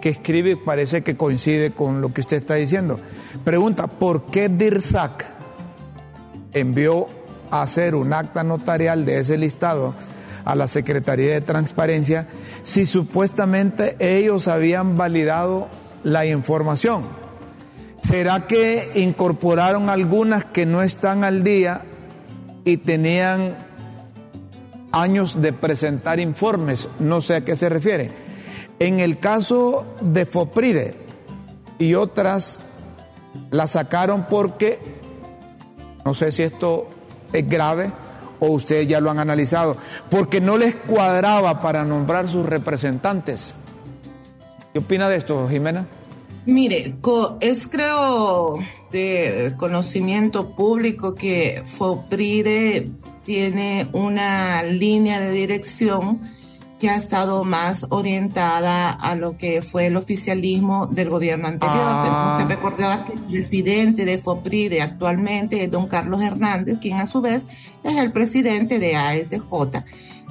que escribe y parece que coincide con lo que usted está diciendo. Pregunta, ¿por qué DIRSAC envió a hacer un acta notarial de ese listado? a la Secretaría de Transparencia si supuestamente ellos habían validado la información. ¿Será que incorporaron algunas que no están al día y tenían años de presentar informes? No sé a qué se refiere. En el caso de Fopride y otras, la sacaron porque, no sé si esto es grave, o ustedes ya lo han analizado, porque no les cuadraba para nombrar sus representantes. ¿Qué opina de esto, Jimena? Mire, es creo de conocimiento público que FOPRIDE tiene una línea de dirección que ha estado más orientada a lo que fue el oficialismo del gobierno anterior. Ah. Tenemos que recordar que el presidente de FOPRIDE actualmente es don Carlos Hernández, quien a su vez es el presidente de ASJ.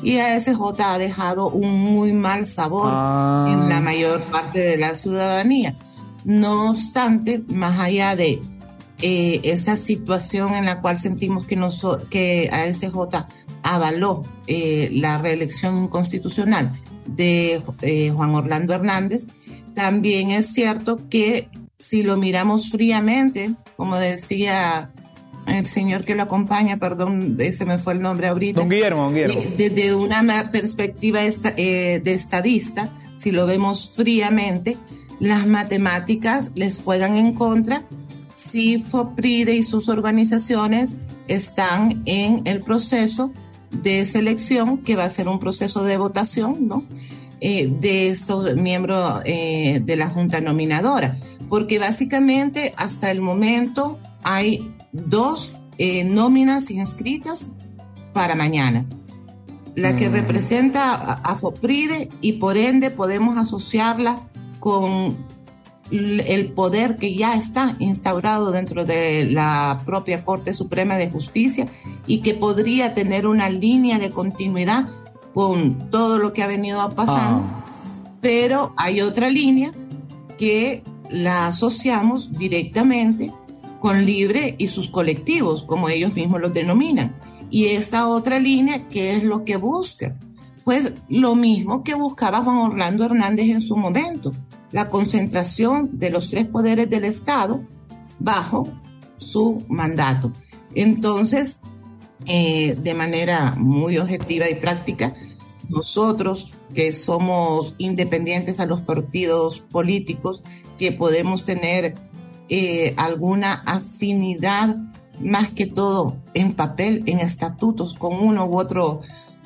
Y ASJ ha dejado un muy mal sabor ah. en la mayor parte de la ciudadanía. No obstante, más allá de eh, esa situación en la cual sentimos que, nos, que ASJ avaló eh, la reelección constitucional de eh, Juan Orlando Hernández, también es cierto que si lo miramos fríamente, como decía el señor que lo acompaña, perdón, ese me fue el nombre ahorita. Don Guillermo, don Guillermo. Eh, Desde una perspectiva eh, de estadista, si lo vemos fríamente, las matemáticas les juegan en contra si FOPRIDE y sus organizaciones están en el proceso de selección, que va a ser un proceso de votación, ¿no? Eh, de estos miembros eh, de la Junta Nominadora, porque básicamente hasta el momento hay dos eh, nóminas inscritas para mañana. La que Mm. representa a, a FOPRIDE y por ende podemos asociarla con el poder que ya está instaurado dentro de la propia Corte Suprema de Justicia y que podría tener una línea de continuidad con todo lo que ha venido pasando Ah, pero hay otra línea que la asociamos directamente con Libre y sus colectivos, como ellos mismos los denominan. Y esa otra línea, ¿qué es lo que busca? Pues lo mismo que buscaba Juan Orlando Hernández en su momento, la concentración de los tres poderes del Estado bajo su mandato. Entonces, eh, de manera muy objetiva y práctica, nosotros que somos independientes a los partidos políticos, que podemos tener eh, alguna afinidad más que todo en papel, en estatutos, con uno u otro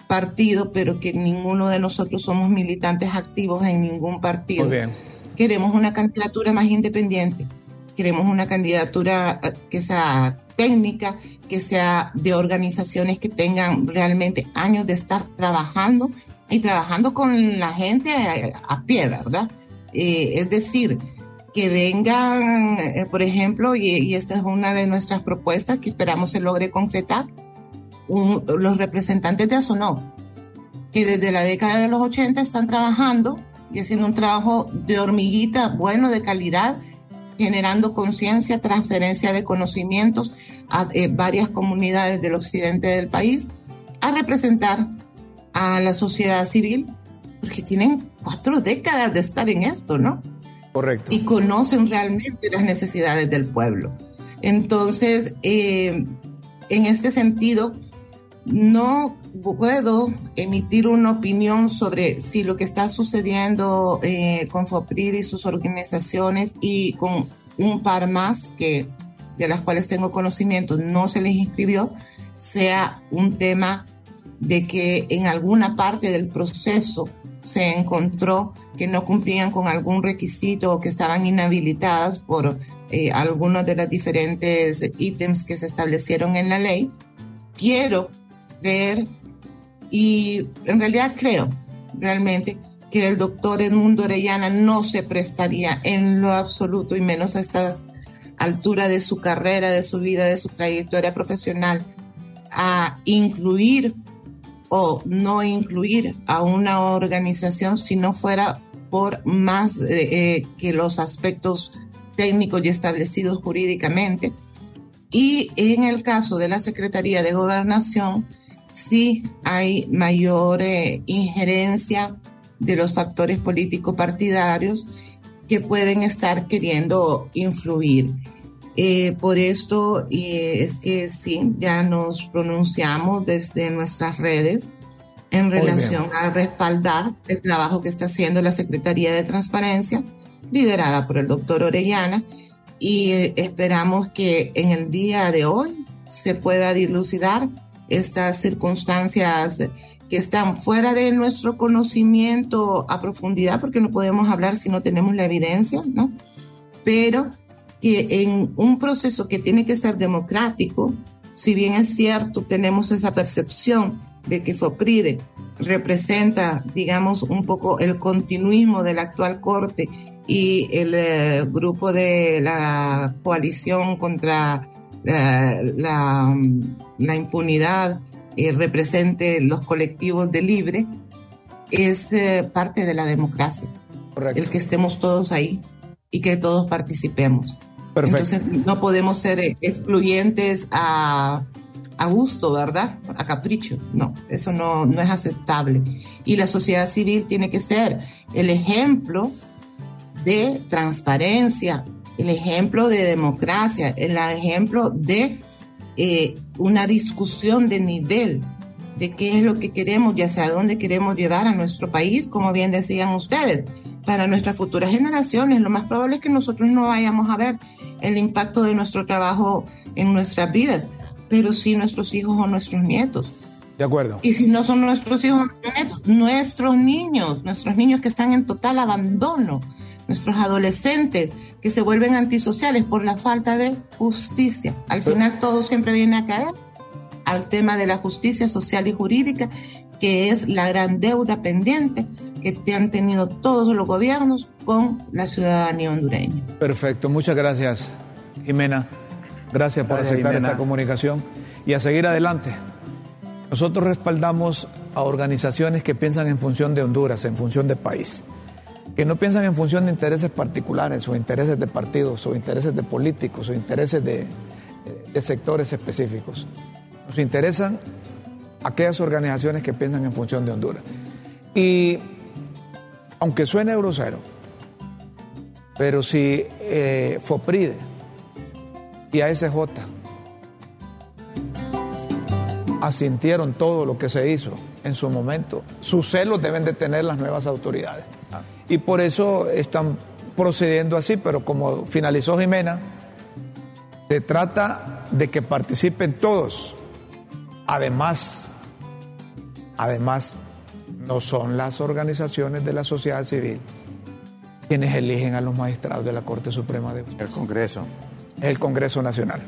partido, pero que ninguno de nosotros somos militantes activos en ningún partido. muy bien. Queremos una candidatura más independiente. Queremos una candidatura eh, que sea técnica, que sea de organizaciones que tengan realmente años de estar trabajando y trabajando con la gente a, a pie, ¿verdad? Eh, es decir, que vengan, eh, por ejemplo, y, y esta es una de nuestras propuestas que esperamos se logre concretar, un- los representantes de ASONOV, que desde la década de los 80 están trabajando y haciendo un trabajo de hormiguita bueno, de calidad, generando conciencia, transferencia de conocimientos a eh, varias comunidades del occidente del país, a representar a la sociedad civil, porque tienen cuatro décadas de estar en esto, ¿no? Correcto. y conocen realmente las necesidades del pueblo. Entonces, eh, en este sentido, no puedo emitir una opinión sobre si lo que está sucediendo eh, con FOPRID y sus organizaciones y con un par más que de las cuales tengo conocimiento no se les inscribió, sea un tema de que en alguna parte del proceso se encontró que no cumplían con algún requisito o que estaban inhabilitadas por eh, algunos de los diferentes ítems que se establecieron en la ley. Quiero y en realidad creo realmente que el doctor Edmundo Orellana no se prestaría en lo absoluto y menos a esta altura de su carrera, de su vida, de su trayectoria profesional, a incluir o no incluir a una organización si no fuera por más eh, eh, que los aspectos técnicos y establecidos jurídicamente. Y en el caso de la Secretaría de Gobernación, sí hay mayor eh, injerencia de los factores políticos partidarios que pueden estar queriendo influir. Eh, por esto eh, es que sí, ya nos pronunciamos desde nuestras redes en relación a respaldar el trabajo que está haciendo la Secretaría de Transparencia, liderada por el doctor Orellana, y eh, esperamos que en el día de hoy se pueda dilucidar estas circunstancias que están fuera de nuestro conocimiento a profundidad, porque no podemos hablar si no tenemos la evidencia, ¿no? Pero que en un proceso que tiene que ser democrático, si bien es cierto, tenemos esa percepción de que FOPRIDE representa, digamos, un poco el continuismo de la actual Corte y el eh, grupo de la coalición contra la, la impunidad eh, represente los colectivos de libre, es eh, parte de la democracia, Correcto. el que estemos todos ahí y que todos participemos. Perfecto. Entonces no podemos ser eh, excluyentes a, a gusto, ¿verdad? A capricho. No, eso no, no es aceptable. Y la sociedad civil tiene que ser el ejemplo de transparencia, el ejemplo de democracia, el ejemplo de eh, una discusión de nivel de qué es lo que queremos y hacia dónde queremos llevar a nuestro país, como bien decían ustedes. Para nuestras futuras generaciones, lo más probable es que nosotros no vayamos a ver el impacto de nuestro trabajo en nuestras vidas, pero sí nuestros hijos o nuestros nietos. De acuerdo. Y si no son nuestros hijos o nuestros nietos, nuestros niños, nuestros niños que están en total abandono, nuestros adolescentes que se vuelven antisociales por la falta de justicia. Al final todo siempre viene a caer al tema de la justicia social y jurídica, que es la gran deuda pendiente que han tenido todos los gobiernos con la ciudadanía hondureña. Perfecto, muchas gracias, Jimena. Gracias por aceptar esta comunicación y a seguir adelante. Nosotros respaldamos a organizaciones que piensan en función de Honduras, en función del país que no piensan en función de intereses particulares o intereses de partidos o intereses de políticos o intereses de, sectores específicos. Nos interesan aquellas organizaciones que piensan en función de Honduras. Y aunque suene eurocero, pero si eh, FOPRIDE y ASJ asintieron todo lo que se hizo en su momento, sus celos deben de tener las nuevas autoridades y por eso están procediendo así, pero como finalizó Jimena, se trata de que participen todos. Además, además, no son las organizaciones de la sociedad civil quienes eligen a los magistrados de la Corte Suprema de Justicia. El Congreso. El Congreso Nacional.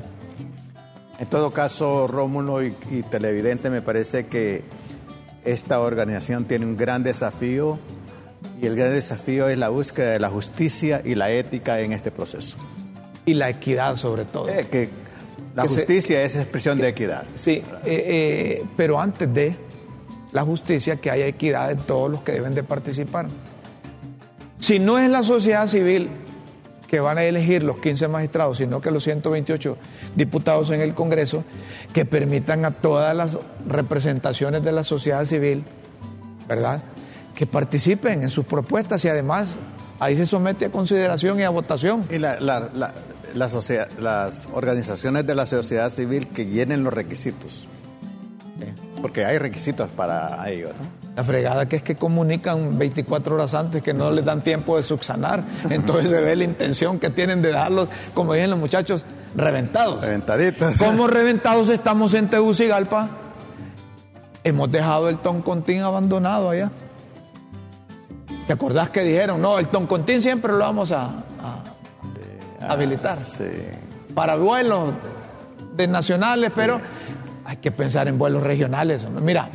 En todo caso, Rómulo y, y Televidente, me parece que esta organización tiene un gran desafío y el gran desafío es la búsqueda de la justicia y la ética en este proceso. Y la equidad sobre todo. Eh, que la justicia es expresión de equidad. Sí, eh, eh, pero antes de la justicia que haya equidad en todos los que deben de participar. Si no es la sociedad civil que van a elegir los 15 magistrados, sino que los 128 diputados en el Congreso, que permitan a todas las representaciones de la sociedad civil, ¿verdad? Que participen en sus propuestas y además ahí se somete a consideración y a votación. Y la, las organizaciones de la sociedad civil que llenen los requisitos. Porque hay requisitos para ello. La fregada que es que comunican 24 horas antes que no les dan tiempo de subsanar. Entonces se ve la intención que tienen de darlos, como dicen los muchachos, reventados. Reventaditos. Como reventados estamos en Tegucigalpa. Hemos dejado el Toncontín abandonado allá. ¿Te acordás que dijeron? No, el Toncontín siempre lo vamos a, habilitar. Sí. Para vuelos de nacionales, pero hay que pensar en vuelos regionales. Mira,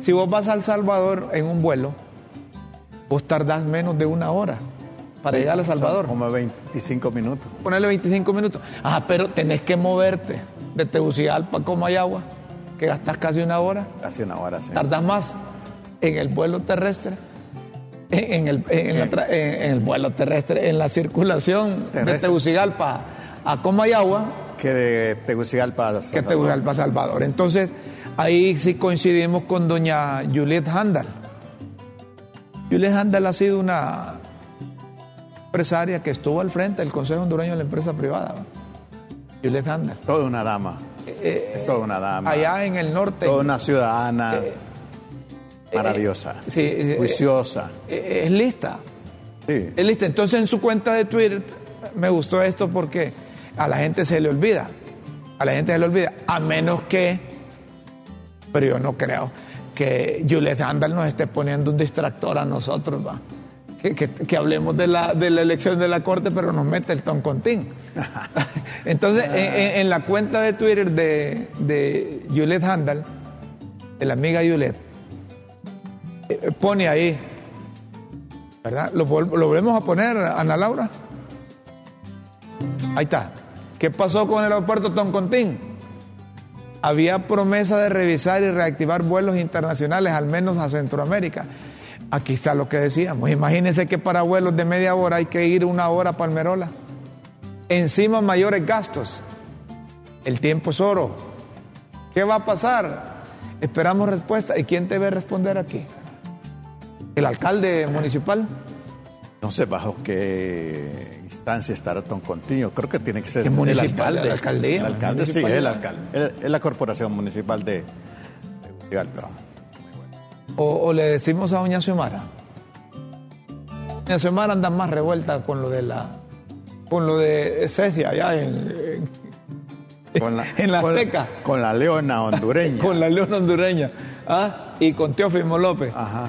si vos vas a El Salvador en un vuelo, vos tardás menos de una hora para llegar a El Salvador. como 25 minutos. Ponerle 25 minutos. Ah, pero tenés que moverte de Tegucigalpa a Comayagua, que gastás casi una hora. Casi una hora, sí. Tardás más en el vuelo terrestre en el, en, el vuelo terrestre, en la circulación de Tegucigalpa a Comayagua. Que de Tegucigalpa a Salvador. Que Tegucigalpa a Salvador. Entonces, ahí sí coincidimos con doña Juliet Handal. Juliet Handal ha sido una empresaria que estuvo al frente del Consejo Hondureño de la Empresa Privada. Juliet Handal. Toda una dama. Eh, es toda una dama. Allá en el norte. Toda una ciudadana. Eh, Maravillosa. sí, juiciosa. es lista. Sí. Es lista. Entonces en su cuenta de Twitter me gustó esto porque a la gente se le olvida. A la gente se le olvida. A menos que, pero yo no creo, que Juliet Handel nos esté poniendo un distractor a nosotros, va. Que, hablemos de la, de la elección de la Corte, pero nos mete el toncontín. Entonces, en, la cuenta de Twitter de, de Juliet Handel, de la amiga Juliet, eh, pone ahí, ¿verdad? ¿Lo, volvemos a poner, Ana Laura? Ahí está. ¿Qué pasó con el aeropuerto Toncontín? Había promesa de revisar y reactivar vuelos internacionales, al menos a Centroamérica. Aquí está lo que decíamos. Imagínense que para vuelos de media hora hay que ir una hora a Palmerola. Encima mayores gastos. El tiempo es oro. ¿Qué va a pasar? Esperamos respuesta. ¿Y quién debe responder aquí? ¿El alcalde municipal? No sé bajo qué instancia estará tan continuo. Creo que tiene que ser el municipal, alcalde. la alcaldía, El alcalde, sí, el alcalde. Es- la corporación municipal de, Tegucigalpa. O, o le decimos a doña Xiomara. Doña Xiomara anda más revuelta con lo de la con lo de Cecia allá en, Con la, En la con Azteca. Con la leona hondureña. en- con la leona hondureña ¿ah? y con Teófimo López. Ajá.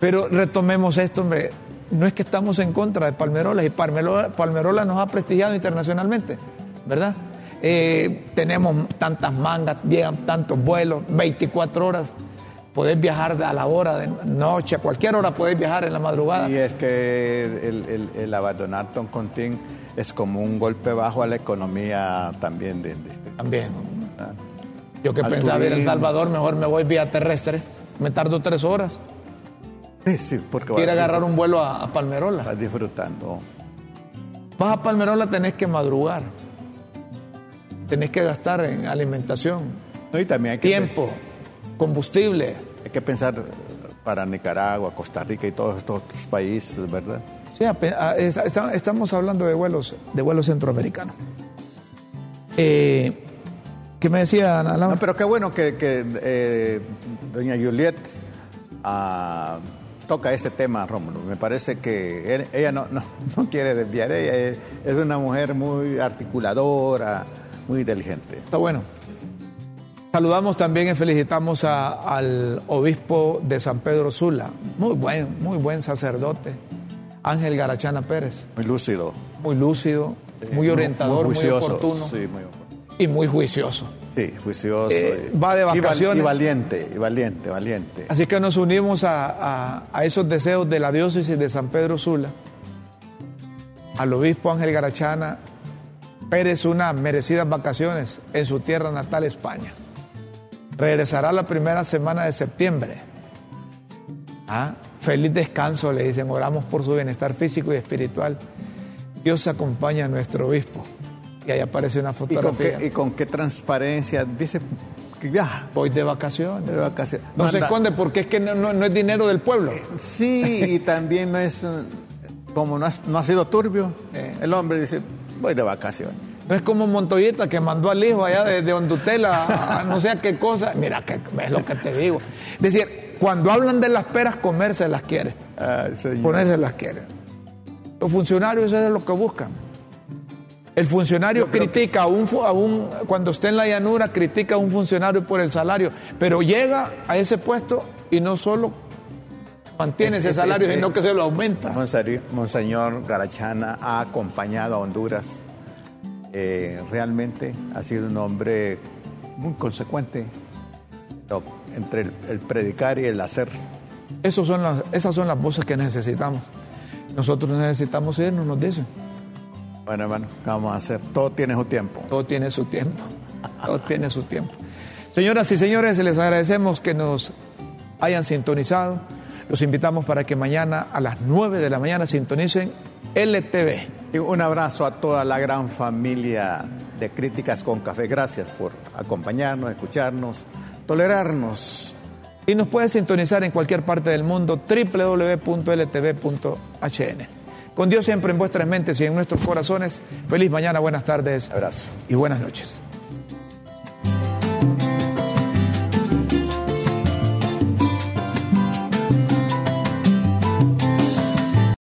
Pero retomemos esto, hombre. No es que estamos en contra de Palmerolas y Palmerola, Palmerola nos ha prestigiado internacionalmente, ¿verdad? Eh, tenemos tantas mangas, llegan tantos vuelos, 24 horas. Podés viajar a la hora de noche, a cualquier hora podés viajar en la madrugada. Y es que el, el- el abandonar Toncontín es como un golpe bajo a la economía también de, de este También. ¿verdad? Yo que Al pensaba ir a El. Salvador, mejor me voy vía terrestre. Me tardo tres horas. Sí, sí, porque a- agarrar un vuelo a, a Palmerola. vas disfrutando. Vas a Palmerola, tenés que madrugar. Tenés que gastar en alimentación, No, y también hay que, tiempo, combustible. hay que pensar para Nicaragua, Costa Rica y todos estos otros países, ¿verdad? Sí, estamos hablando de vuelos, de vuelos centroamericanos. Eh, ¿Qué me decía Ana Laura? No, pero qué bueno que, que, eh, doña Juliet ah, toca este tema, Rómulo. Me parece que él- ella no, no, no quiere desviar, ella es, es una mujer muy articuladora, muy inteligente. Está bueno. Saludamos también y felicitamos a- al obispo de San Pedro Sula, muy buen, muy buen sacerdote, Ángel Garachana Pérez, Muy lúcido. muy lúcido, muy orientador, muy, juicioso, oportuno Sí, muy oportuno. Y muy juicioso. Sí, juicioso. Eh, va de vacaciones. Y, valiente, y valiente, valiente. Así que nos unimos a, a- a esos deseos de la diócesis de San Pedro Sula, al obispo Ángel Garachana Pérez unas merecidas vacaciones en su tierra natal, España. Regresará la primera semana de septiembre. Ah, feliz descanso, le dicen, oramos por su bienestar físico y espiritual. Dios acompaña a nuestro obispo. Y ahí aparece una ¿Y con, fotografía. qué, y con qué transparencia dice que viaja Voy de vacaciones. de vacaciones. No se esconde porque es que no, no- no es dinero del pueblo. Sí, y también no es, eh, como no, has- no ha sido turbio, Eh. el hombre dice, voy de vacaciones. No es como Montoyita que mandó al hijo allá de, de Hondutela a, no sé a qué cosa. Mira, que, es lo que te digo. Es decir, cuando hablan de las peras, comerse las quiere, Ay, señor. ponerse las quiere. Los funcionarios eso es lo que buscan. El funcionario critica a un, fu- a un, cuando esté en la llanura, critica a un funcionario por el salario, pero llega a ese puesto y no solo mantiene ese salario, este- sino que se lo aumenta. Monseñor, Monseñor Garachana ha acompañado a Honduras. Eh, realmente ha sido un hombre muy consecuente no, entre el, el predicar y el hacer. Esos son las, esas son las voces que necesitamos. Nosotros necesitamos irnos, nos dicen. Bueno, hermano, ¿qué vamos a hacer? Todo tiene su tiempo. Todo tiene su tiempo. Todo tiene su tiempo. Señoras y señores, les agradecemos que nos hayan sintonizado. Los invitamos para que mañana a las 9 de la mañana sintonicen LTV. Y un abrazo a toda la gran familia de Críticas con Café. Gracias por acompañarnos, escucharnos, tolerarnos. Y nos puede sintonizar en cualquier parte del mundo www.ltv.hn. Con Dios siempre en vuestras mentes y en nuestros corazones. Feliz mañana, buenas tardes Abrazo. y buenas noches.